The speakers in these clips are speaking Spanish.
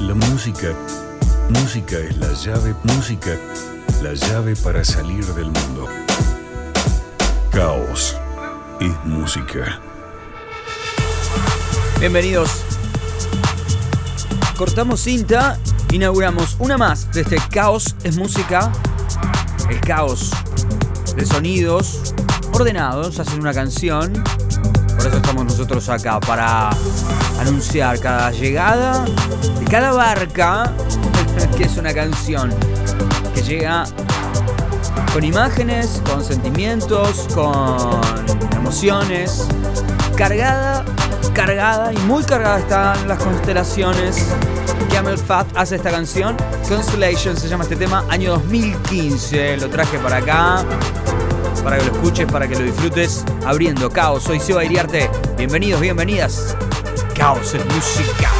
La música, música es la llave, música, la llave para salir del mundo. Caos es música. Bienvenidos. Cortamos cinta, inauguramos una más de este Caos es música. El caos de sonidos ordenados, hacen una canción. Estamos nosotros acá, para anunciar cada llegada de cada barca, que es una canción que llega con imágenes, con sentimientos, con emociones, cargada, cargada y muy cargada están las constelaciones. Camel Fat hace esta canción, Constellation se llama este tema, año 2015, lo traje para acá, para que lo escuches, para que lo disfrutes, abriendo Caos, soy Seba Iriarte, bienvenidos, bienvenidas, Caos es música.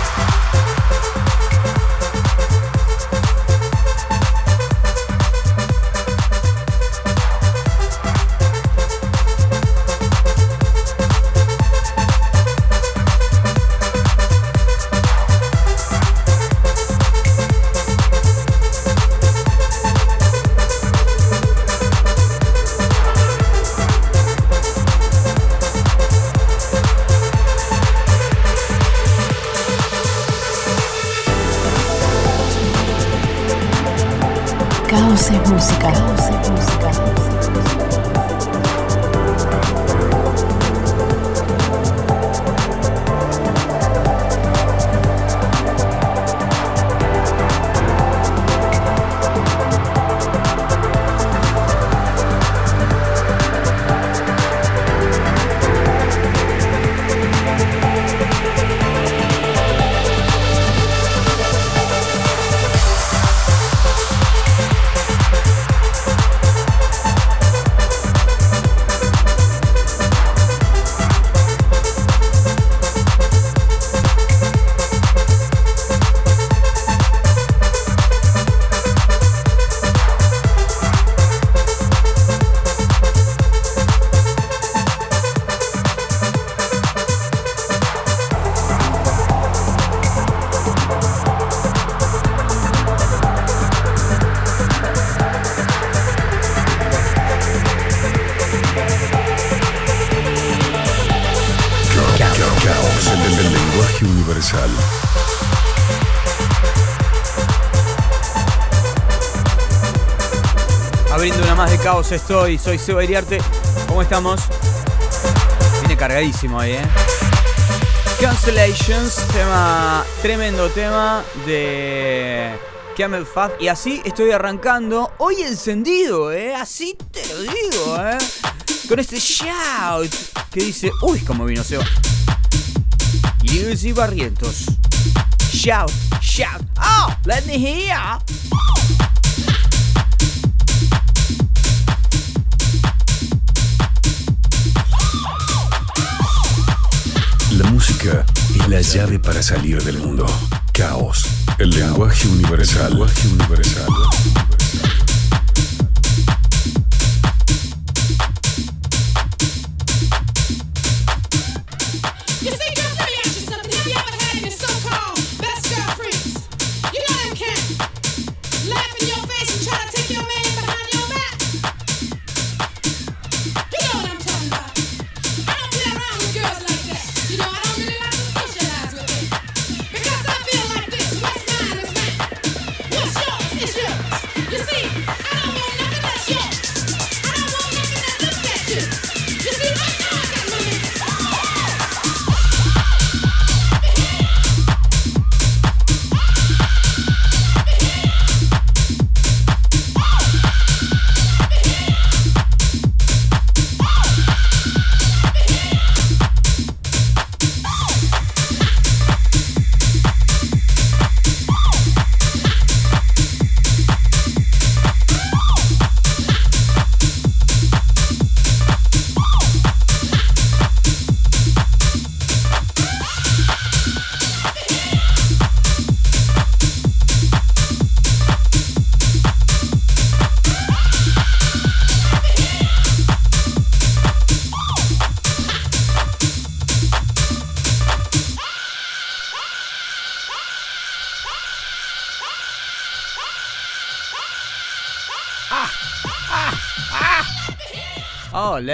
Estoy, soy Seba Iriarte. ¿Cómo estamos? Viene cargadísimo ahí, ¿eh? Cancellations, tema, tremendo tema de Camel Fat. Y así estoy arrancando, hoy encendido, ¿eh? Así te lo digo, ¿eh? Con este shout que dice, uy, cómo vino Seba. y Barrientos. Shout, shout. Oh, let me hear. La llave para salir del mundo. Caos. El lenguaje universal. El lenguaje universal.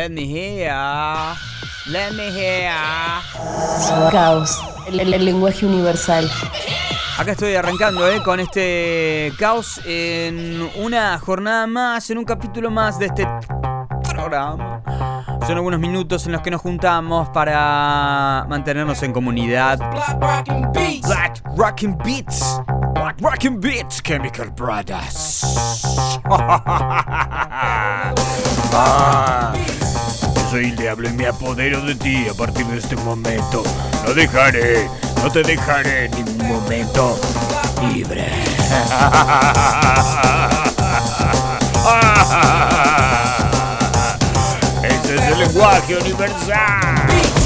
Let me hear. Let me hear. Caos, el, el lenguaje universal. Acá estoy arrancando ¿eh? con este caos en una jornada más, en un capítulo más de este programa. Son algunos minutos en los que nos juntamos para mantenernos en comunidad. Black Rockin' Beats. Black Rockin' Beats. Black Rockin' Beats. Chemical Brothers. Ah, soy el diablo y me apodero de ti a partir de este momento. No dejaré, no te dejaré en ningún momento libre. Este es el lenguaje universal.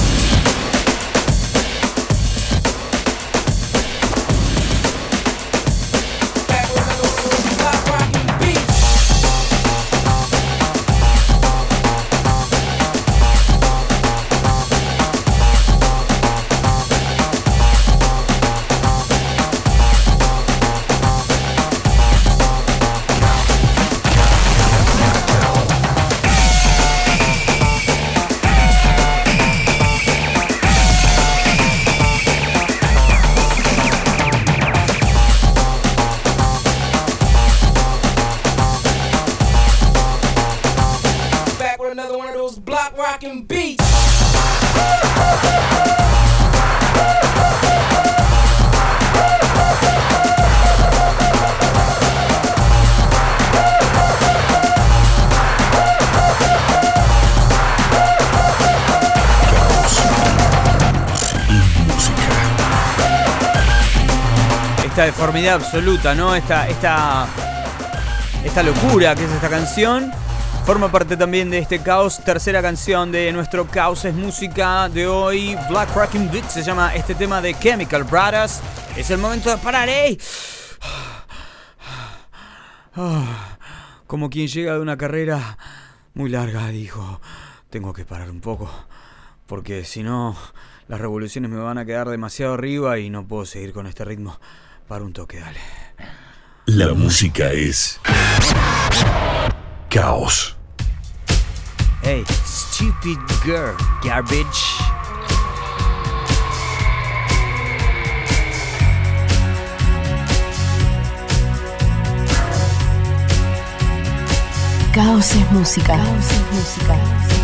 Deformidad absoluta, ¿no? Esta, esta, esta locura que es esta canción. Forma parte también de este caos, tercera canción de nuestro Caos es Música de hoy. Black Rocking Beat se llama este tema de Chemical Brothers. Es el momento de parar, ¡eh! Como quien llega de una carrera muy larga, dijo, tengo que parar un poco, porque si no, las revoluciones me van a quedar demasiado arriba y no puedo seguir con este ritmo. Para un toque, dale. La música es caos. Hey, stupid girl, garbage. Caos es música. Caos es música.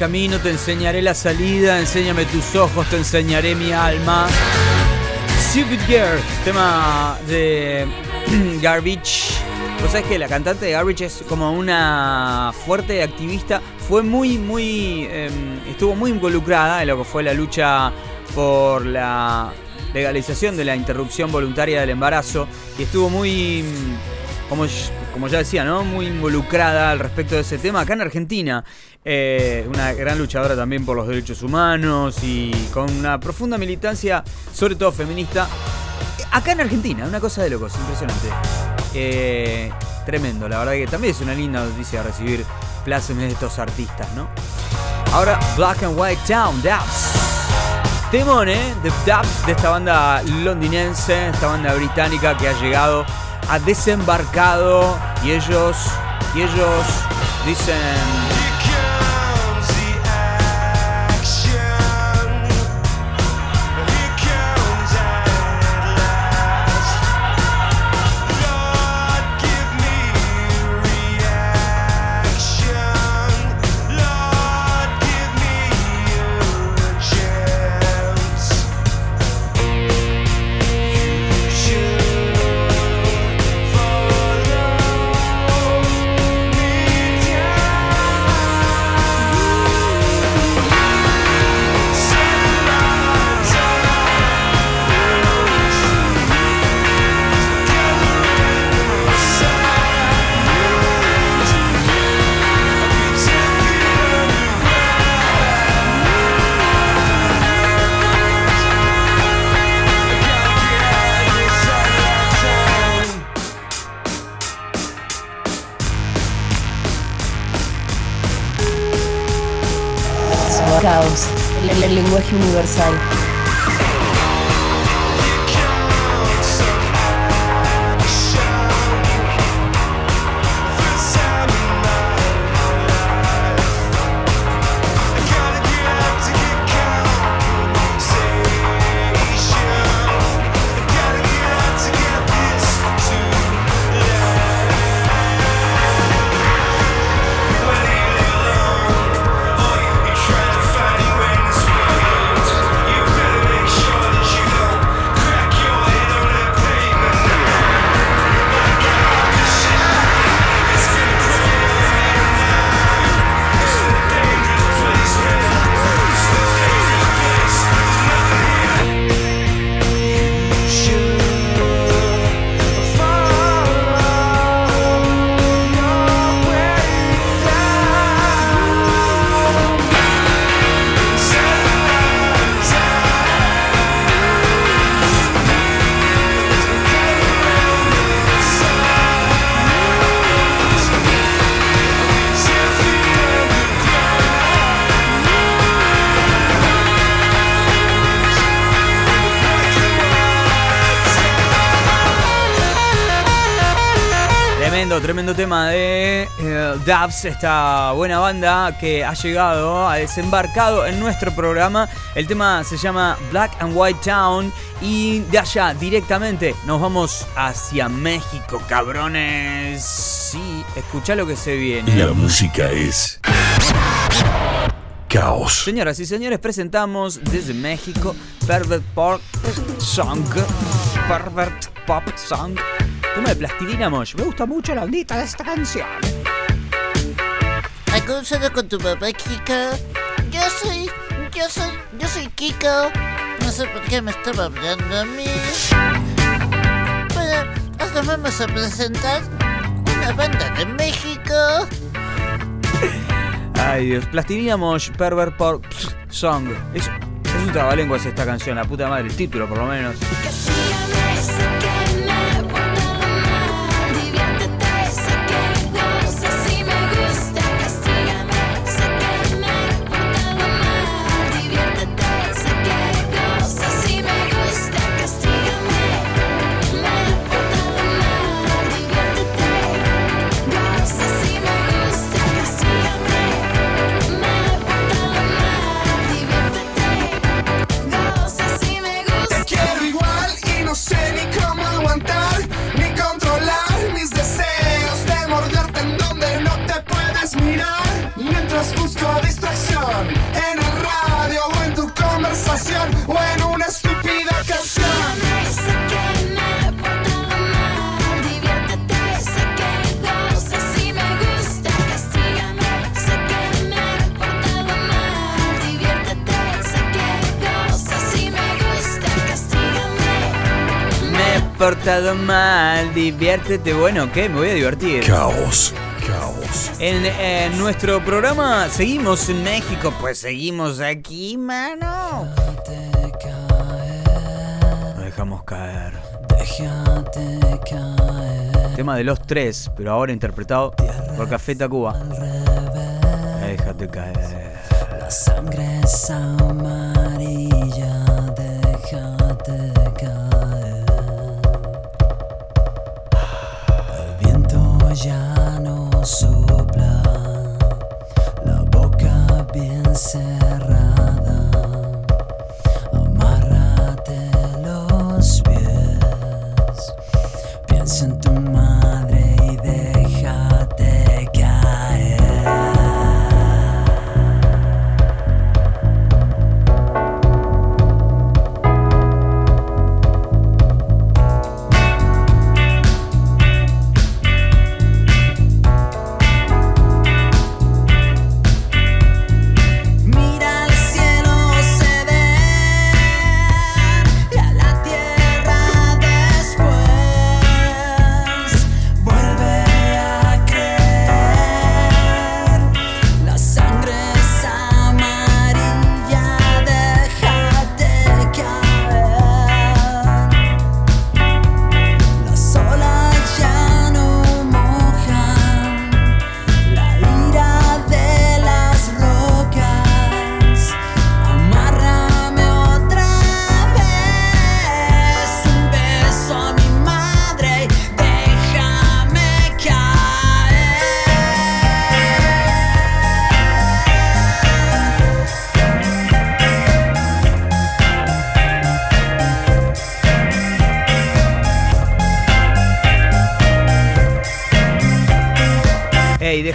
Camino, te enseñaré la salida. Enséñame tus ojos, te enseñaré mi alma. Stupid Girl, tema de Garbage. Vos sabés que la cantante de Garbage es como una fuerte activista. Fue muy, muy. em, estuvo muy involucrada en lo que fue la lucha por la legalización de la interrupción voluntaria del embarazo. Y estuvo muy. mm, Como, como ya decía, ¿no? Muy involucrada al respecto de ese tema acá en Argentina. Eh, una gran luchadora también por los derechos humanos y con una profunda militancia, sobre todo feminista. Acá en Argentina, una cosa de locos, impresionante. Eh, tremendo, la verdad que también es una linda noticia recibir plácemes de estos artistas, ¿no? Ahora, Black and White Town, Dubs. Temón, ¿eh? The Dubs de esta banda londinense, esta banda británica que ha llegado, ha desembarcado y ellos, y ellos dicen... tema de eh, Dubs, esta buena banda que ha llegado, ha desembarcado en nuestro programa. El tema se llama Black and White Town y de allá directamente nos vamos hacia México, cabrones. Sí, escucha lo que se viene. La música es. Caos. Señoras y señores, presentamos desde México Pervert Pop Song. Pervert Pop Song. Tema de Plastilina Mosh. Me gusta mucho la ondita de esta canción. Acusado con tu papá, Kiko. Yo soy, yo soy, yo soy Kiko. No sé por qué me estaba hablando a mí. Pero nos vamos a presentar una banda de México. Ay Dios, Plastilina Mosh, Pervert Pop Song. Es, es un trabalenguas esta canción, la puta madre, el título por lo menos. Que portado mal, diviértete. Bueno, ¿qué? Me voy a divertir. Caos, caos. En, en nuestro programa seguimos en México, pues seguimos aquí, mano. Nos dejamos caer. Tema de los tres, pero ahora interpretado por Café Tacuba. Déjate caer. La sangre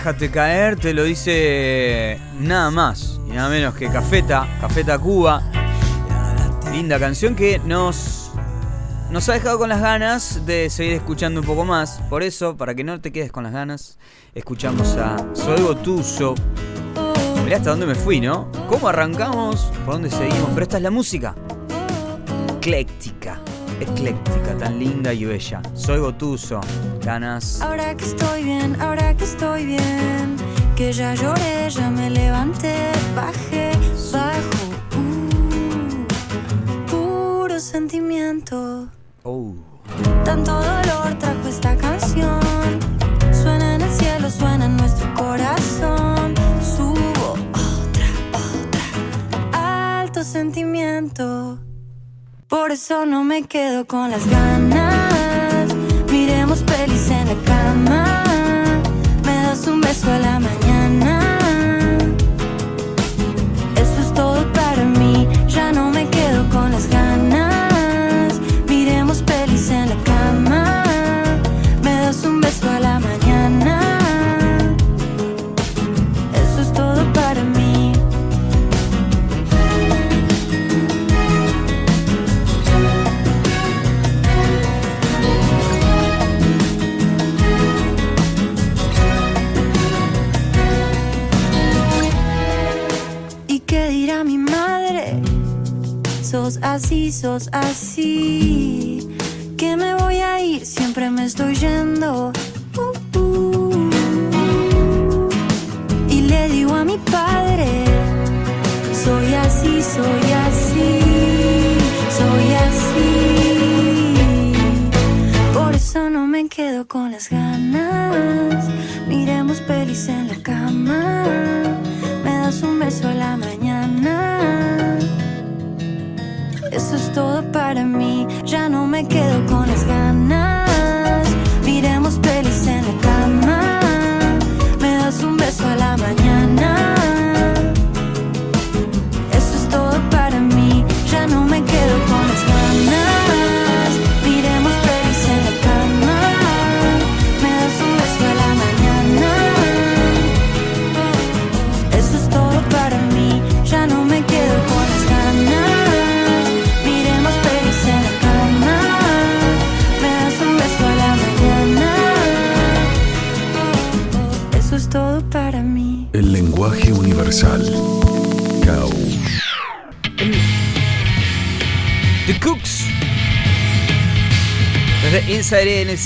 déjate caer, te lo dice nada más y nada menos que Cafeta, Cafeta Cuba. Linda canción que nos, nos ha dejado con las ganas de seguir escuchando un poco más. Por eso, para que no te quedes con las ganas, escuchamos a Soy Gotuso. Mirá hasta dónde me fui, ¿no? ¿Cómo arrancamos? ¿Por dónde seguimos? Pero esta es la música. Ecléctica, ecléctica, tan linda y bella. Soy Gotuso. Ganas. Ahora que estoy bien, ahora que estoy bien, que ya lloré, ya me levanté, bajé, bajo, uh, puro sentimiento. Oh. Tanto dolor trajo esta canción. Suena en el cielo, suena en nuestro corazón. Subo otra, otra. Alto sentimiento. Por eso no me quedo con las ganas. Miremos pelis en la cama. Me das un beso a la mañana.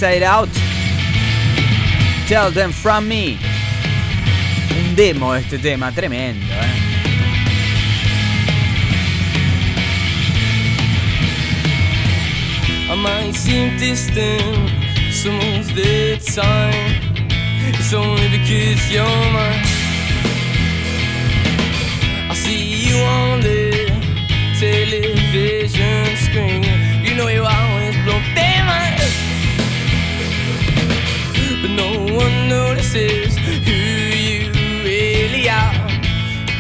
Inside In, Inside Out. Tell them from me. Un demo de este tema, tremendo, ¿eh? I might seem distant, someone's their time. It's only because you're mine. I see you on the television screen. You know you always no one notices who you really are.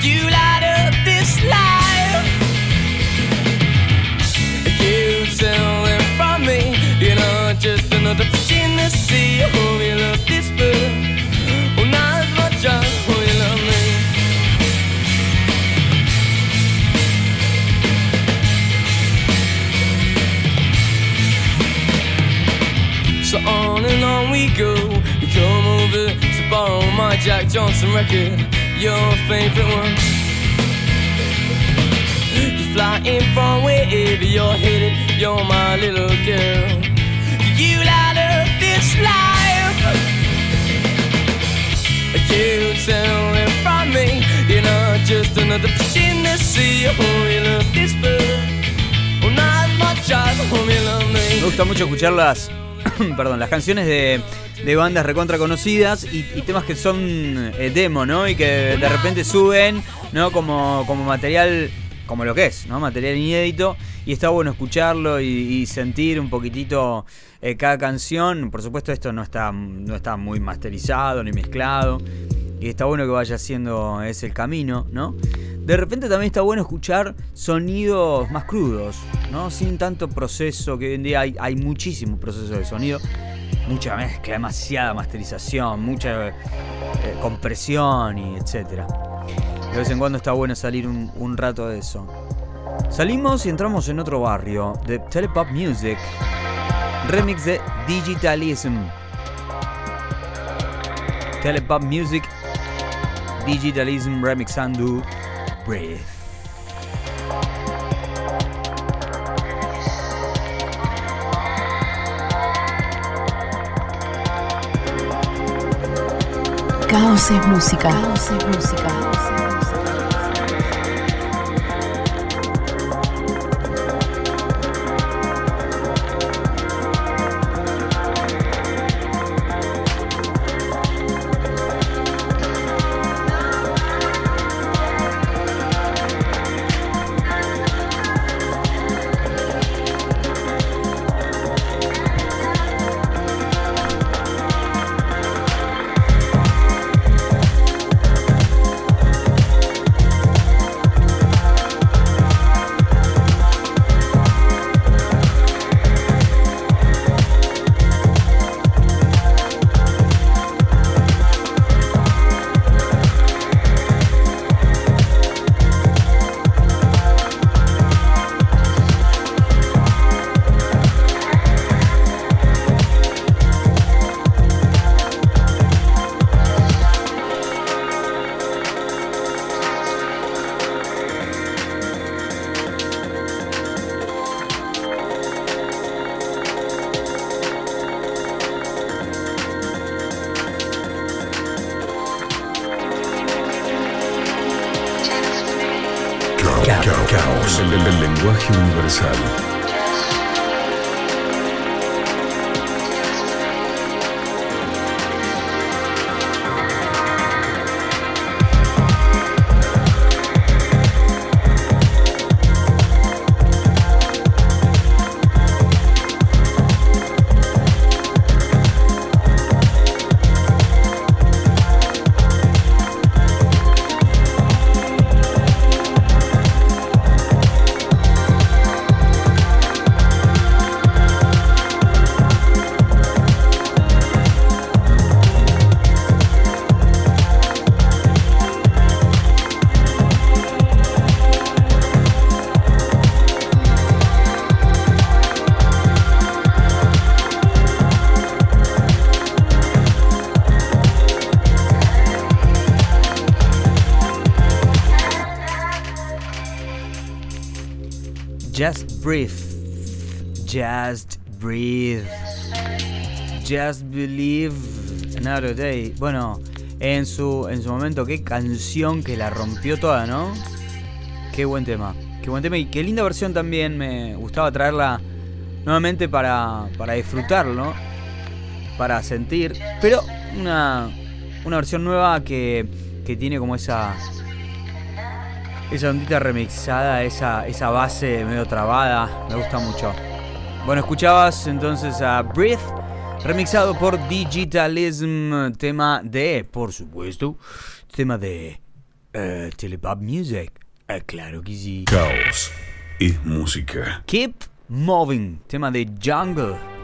You light up this life. You tell them from me, you're not just another fish in the sea. Oh, you love this bird. Jack Johnson record, your favorite one. You fly in from wherever you're headed, you're my little girl. You light up this life. You tell them from me, you're not just another fish in the sea. Oh, you love this bird. Me. gusta mucho escuchar las, perdón, las canciones de, de bandas recontra conocidas y, temas que son eh, demo, ¿no? Y que de repente suben, ¿no? Como, como material, como lo que es, ¿no? Material inédito. Y está bueno escucharlo y, sentir un poquitito eh, cada canción. Por supuesto esto no está, no está muy masterizado ni mezclado. Y está bueno que vaya haciendo ese el camino, ¿no? De repente también está bueno escuchar sonidos más crudos, ¿no? Sin tanto proceso, que hoy en día hay, hay muchísimo proceso de sonido. Mucha mezcla, demasiada masterización, mucha eh, compresión y etcétera. De vez en cuando está bueno salir un, rato de eso. Salimos y entramos en otro barrio, de Telepop Music. Remix de Digitalism. Telepop Music Digitalism Remix Undo Breathe. Caos es música. Caos es música. Caos, el, el- el lenguaje universal. Breathe. Just Breathe. Just Believe Another Day. Bueno, en su, en su momento, qué canción que la rompió toda, ¿no? Qué buen tema. Qué buen tema y qué linda versión también. Me gustaba traerla nuevamente para, para disfrutarlo, para sentir. Pero una, una versión nueva que, que tiene como esa. Esa ondita remixada, esa, esa base medio trabada. Me gusta mucho. Bueno, escuchabas entonces a Breathe, remixado por Digitalism, tema de, por supuesto, tema de eh, Telepop Music. Eh, claro que sí. Caos es música. Keep Moving, tema de Jungle.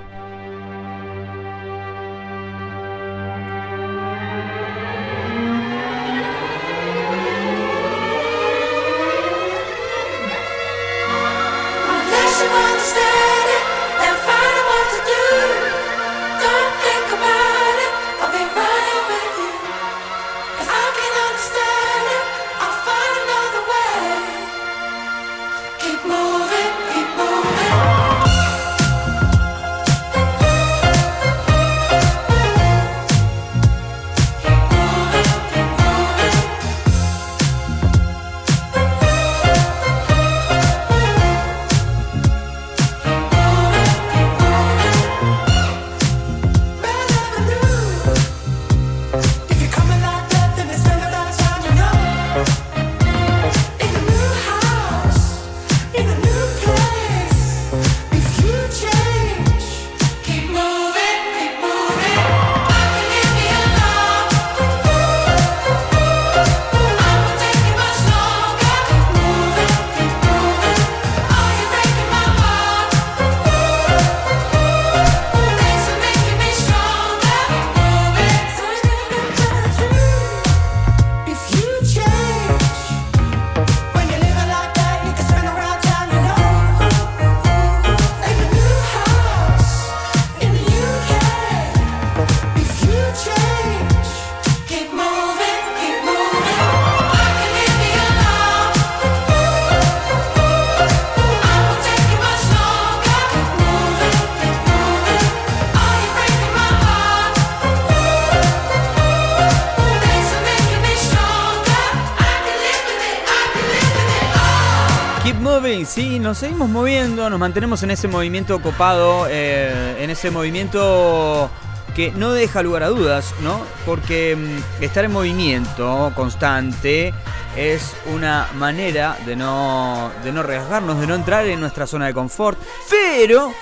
Sí, nos seguimos moviendo, nos mantenemos en ese movimiento copado, eh, en ese movimiento que no deja lugar a dudas, ¿no? Porque mm, estar en movimiento constante es una manera de no, de no arriesgarnos, de no entrar en nuestra zona de confort, pero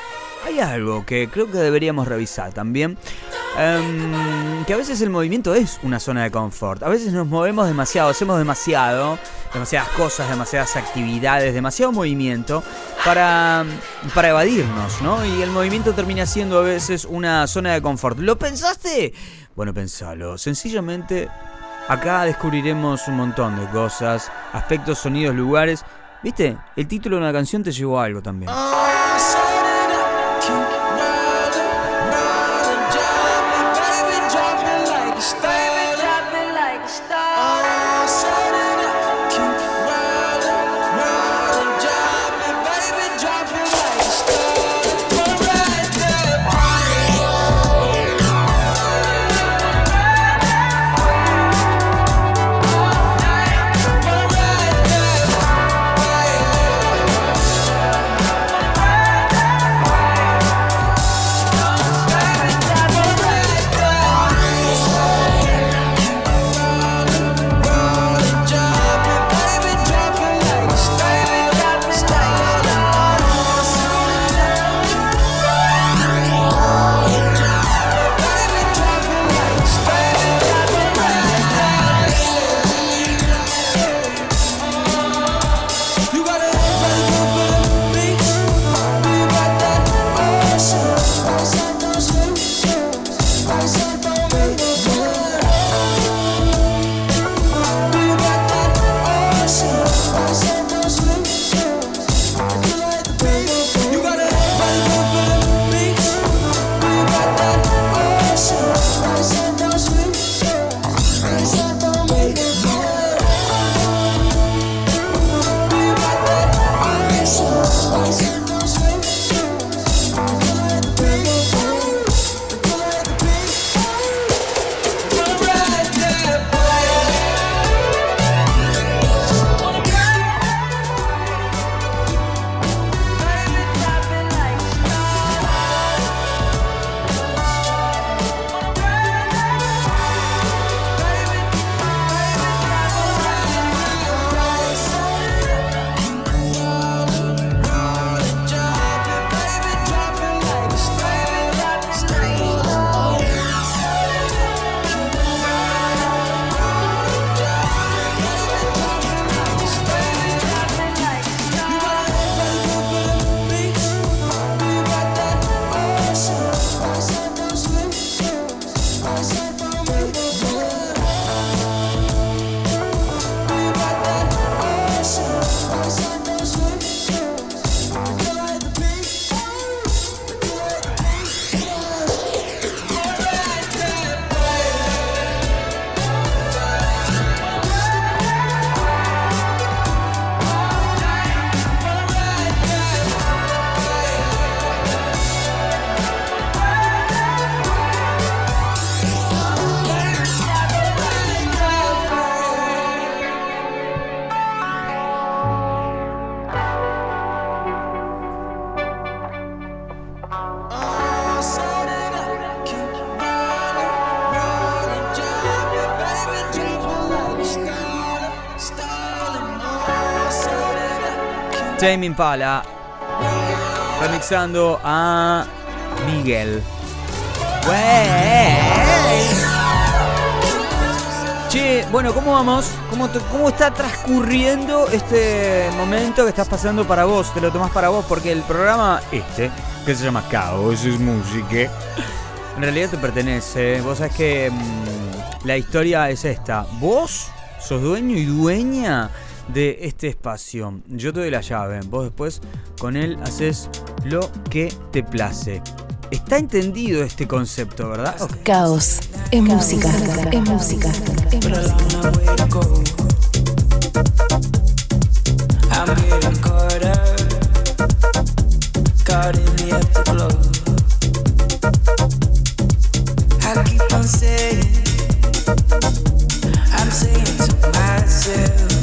hay algo que creo que deberíamos revisar también. em, que a veces el movimiento es una zona de confort. A veces nos movemos demasiado, hacemos demasiado, demasiadas cosas, demasiadas actividades, demasiado movimiento para, para evadirnos, ¿no? Y el movimiento termina siendo a veces una zona de confort. ¿Lo pensaste? Bueno, pensalo. Sencillamente, acá descubriremos un montón de cosas, aspectos, sonidos, lugares. ¿Viste? El título de una canción te llevó a algo también. Tame Impala remixando a Miguel. Che, bueno, ¿cómo vamos? ¿Cómo, ¿Cómo está transcurriendo este momento que estás pasando para vos? Te lo tomás para vos porque el programa este, que se llama Caos es Música, en realidad te pertenece. Vos sabés que mm, la historia es esta. Vos sos dueño y dueña de este espacio. Yo te doy la llave. Vos después con él haces lo que te place. Está entendido este concepto, ¿verdad? Caos es música. Es música. Es música. I keep on saying, I'm saying to myself,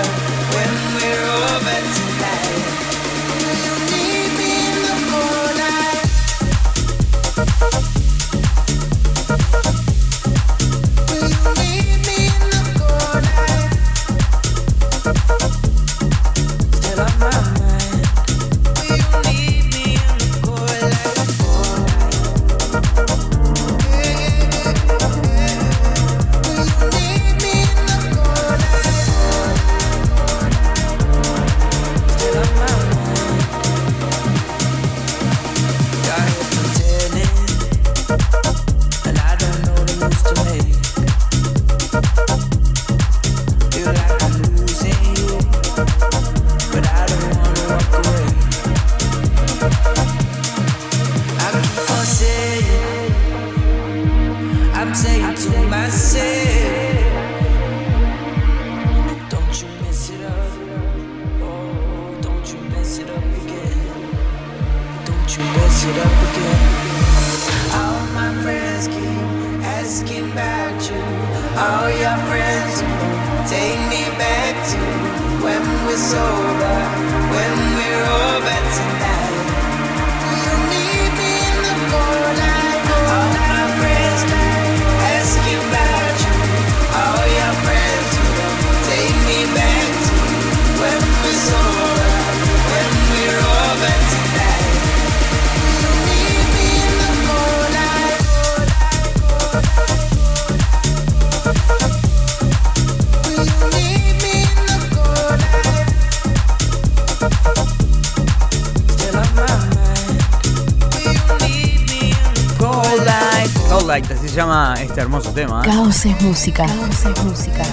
este hermoso tema. ¿eh? Caos es música. Caos es música.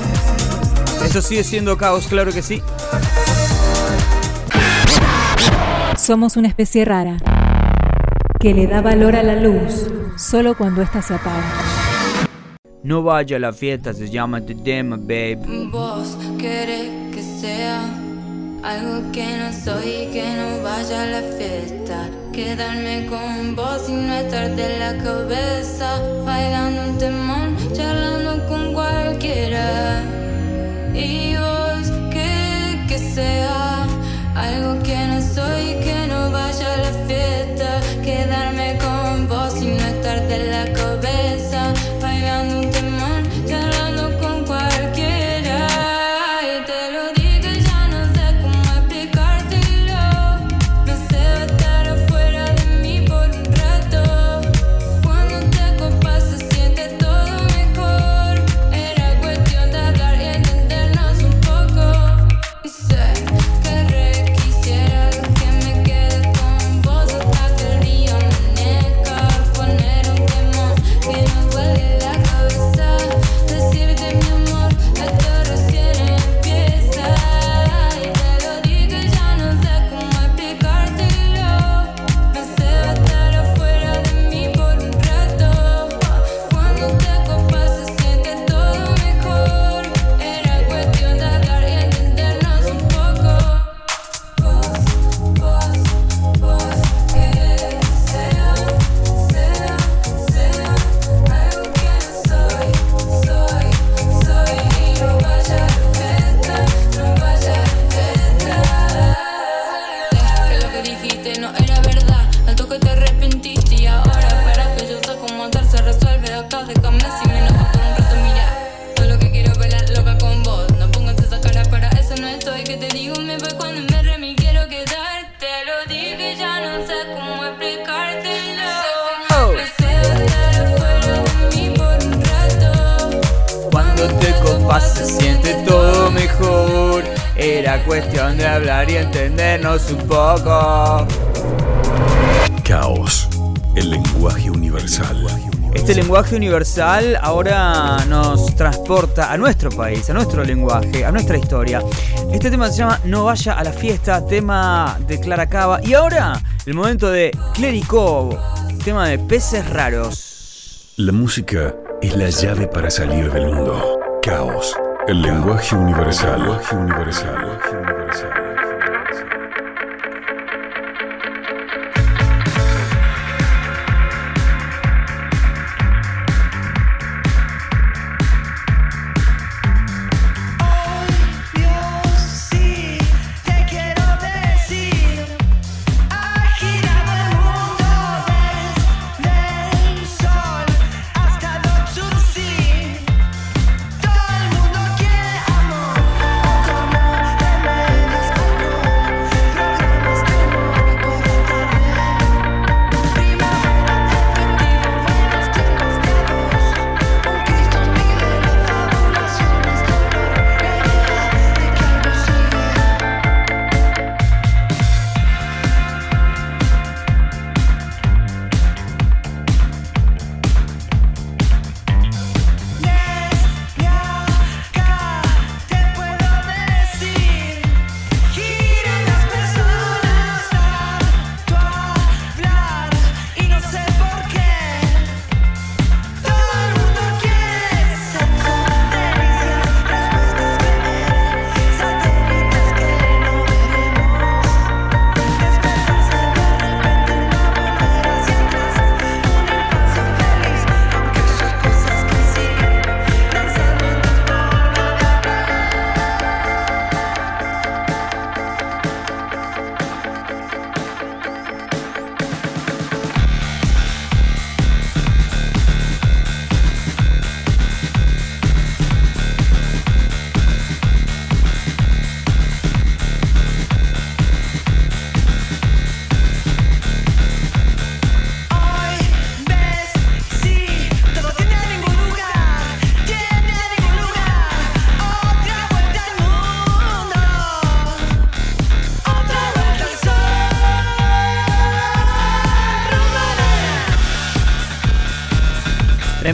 Esto sigue siendo caos, claro que sí. Somos una especie rara que le da valor a la luz solo cuando ésta se apaga. No vaya a la fiesta, se llama The Demo, babe. Vos querés que sea algo que no soy y que no vaya a la fiesta. Quedarme con vos y no estar de la cabeza. Bailando un temón, charlando con cualquiera. Y vos querés que sea algo que Era cuestión de hablar y entendernos un poco. Caos. El lenguaje universal. Este lenguaje universal ahora nos transporta a nuestro país, a nuestro lenguaje, a nuestra historia. Este tema se llama No vaya a la fiesta, tema de Clara Cava. Y ahora, el momento de Clerico, tema de peces raros. La música es la llave para salir del mundo. Caos. El lenguaje universal. Lenguaje universal.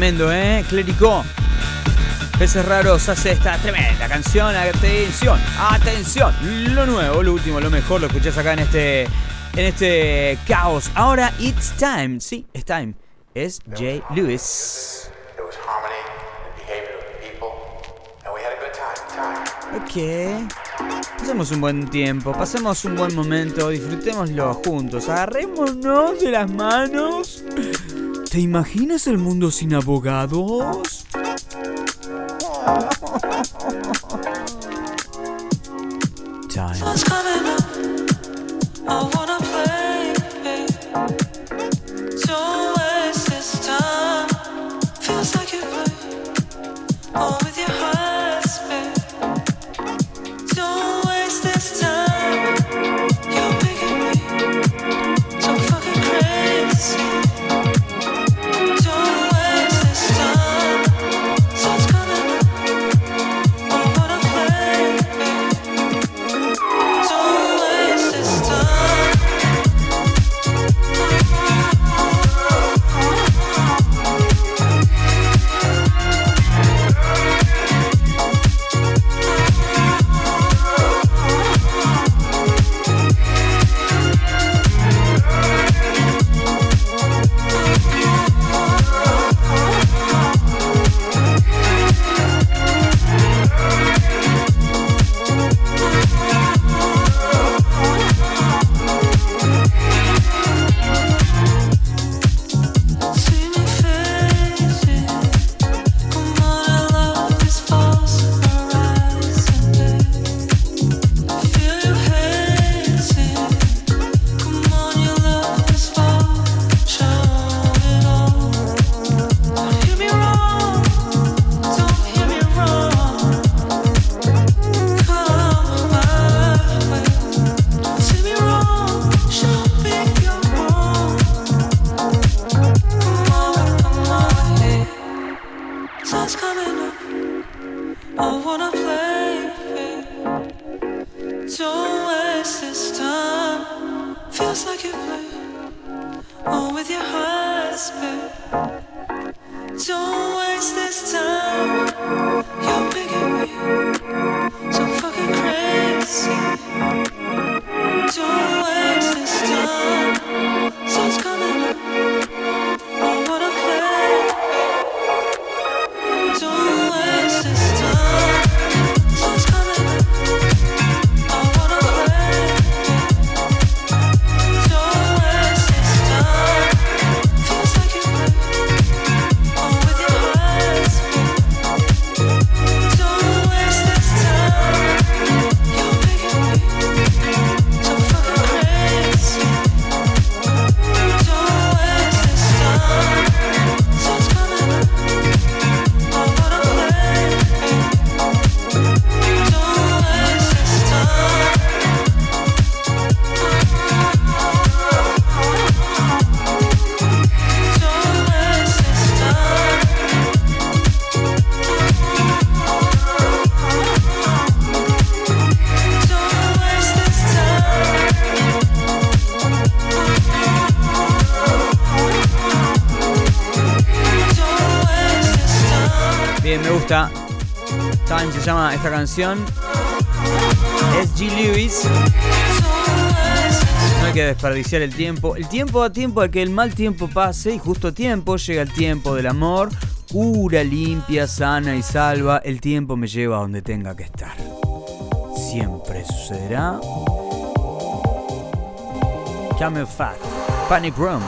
Tremendo, ¿eh? Clérico. Peces Raros hace esta tremenda canción. Atención, atención. Lo nuevo, lo último, lo mejor lo escuchás acá en este, en este caos. Ahora, it's time. Sí, it's time. Es Jay Lewis. Ok. Pasemos un buen tiempo, pasemos un buen momento, disfrutémoslo juntos. Agarrémonos de las manos. ¿Te imaginas el mundo sin abogados? Time. es G. Lewis. No hay que desperdiciar el tiempo. El tiempo da tiempo a que el mal tiempo pase y justo a tiempo llega el tiempo del amor. Pura, limpia, sana y salva. El tiempo me lleva a donde tenga que estar. Siempre sucederá. Camel Fat, Panic Room.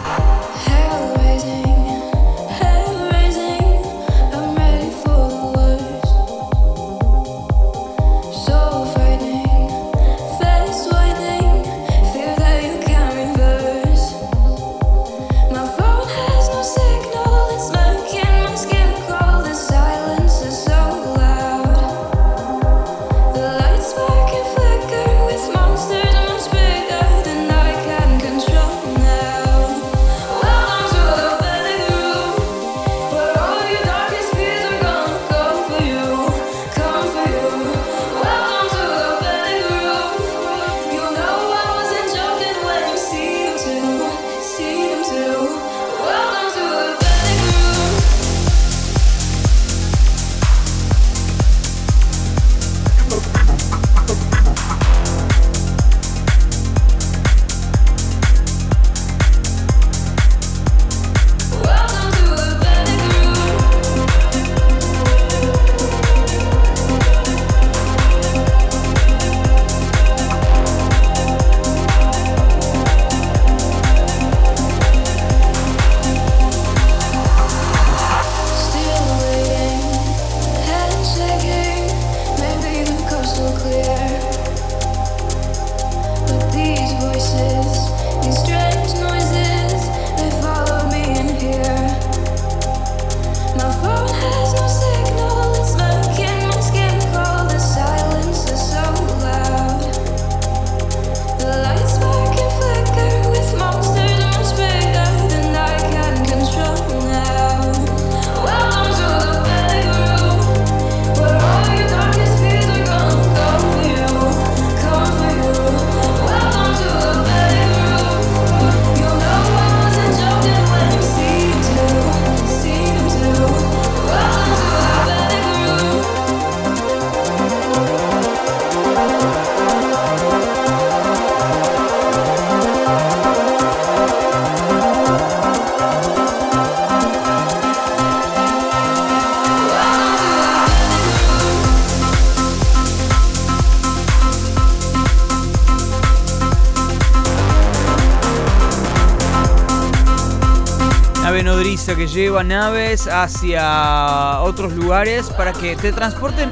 lleva naves hacia otros lugares para que te transporten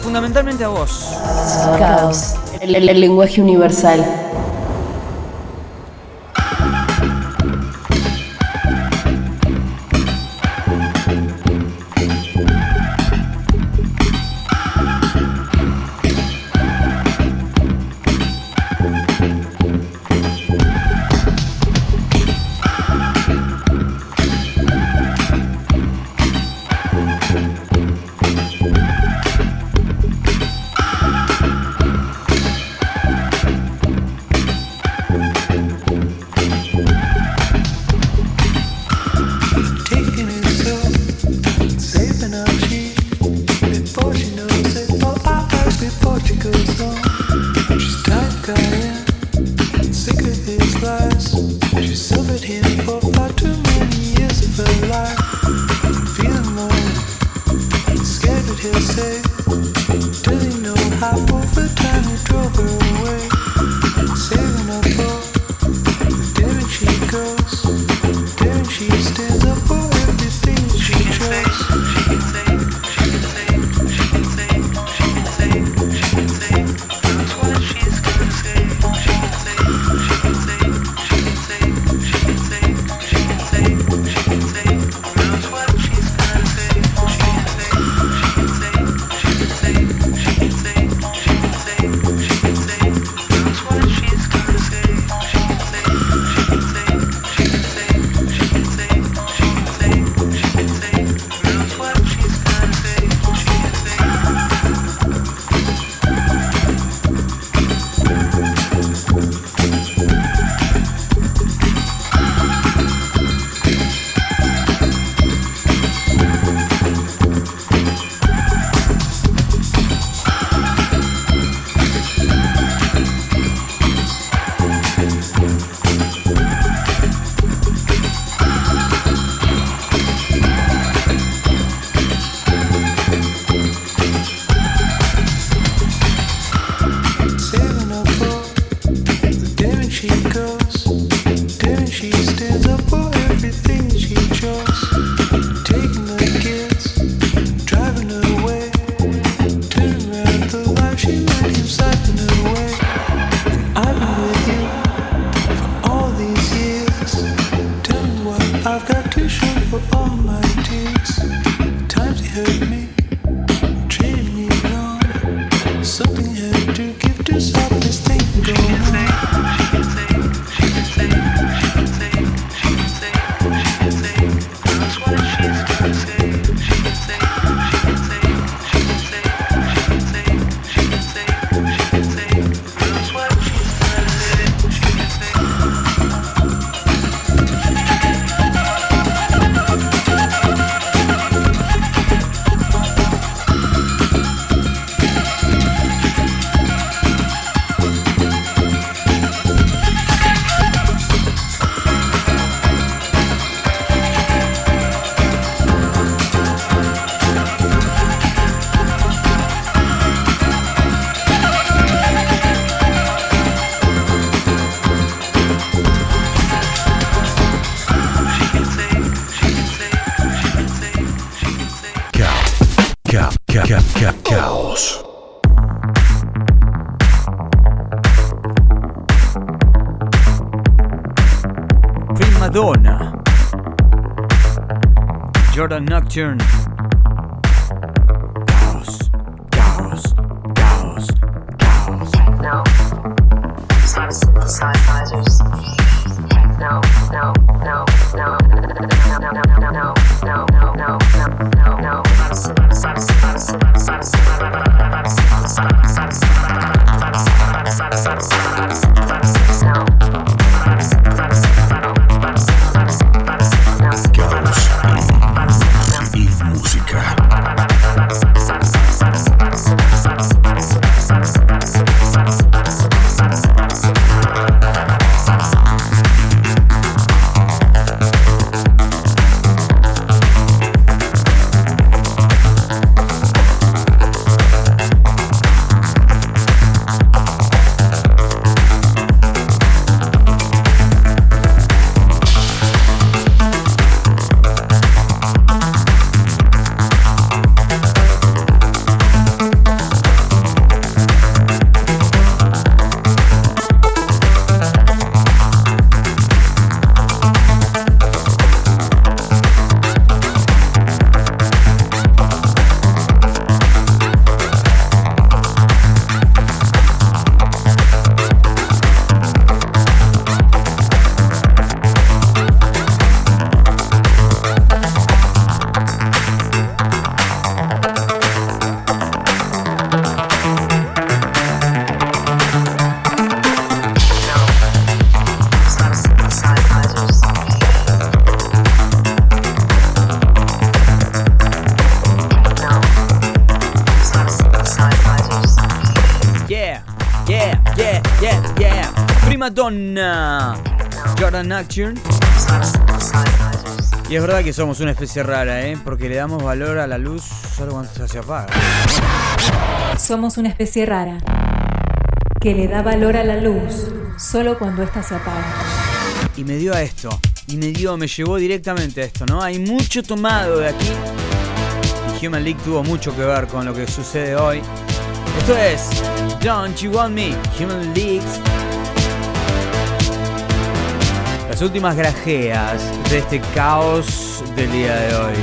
fundamentalmente a vos. El lenguaje universal. Madonna. Jordan Nocturne. Prima Donna. Jordan Nocturne. Y es verdad que somos una especie rara, ¿eh? Porque le damos valor a la luz solo cuando se apaga. Somos una especie rara que le da valor a la luz solo cuando ésta se apaga. Y me dio a esto. Y me dio, me llevó directamente a esto, ¿no? Hay mucho tomado de aquí. Y Human League tuvo mucho que ver con lo que sucede hoy. Esto es Don't You Want Me, Human League. Las últimas grajeas de este caos del día de hoy.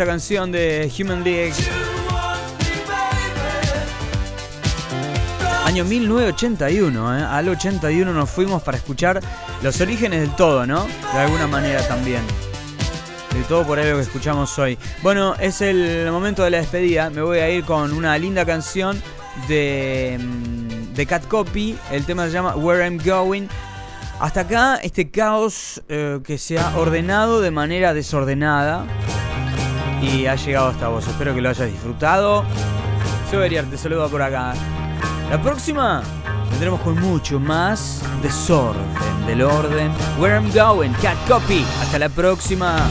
Esta canción de Human League. Año 1981, ¿eh? al 81 nos fuimos para escuchar los orígenes del todo, ¿no? De alguna manera también. De todo por ahí lo que escuchamos hoy. Bueno, es el momento de la despedida. Me voy a ir con una linda canción de, mm, de Cat Copy. El tema se llama Where I'm Going. Hasta acá este caos eh, que se ha ordenado de manera desordenada y ha llegado hasta vos. Espero que lo hayas disfrutado. Beriar, te saludo por acá. La próxima vendremos con mucho más desorden del orden. Where I'm going, Cat Copy. Hasta la próxima.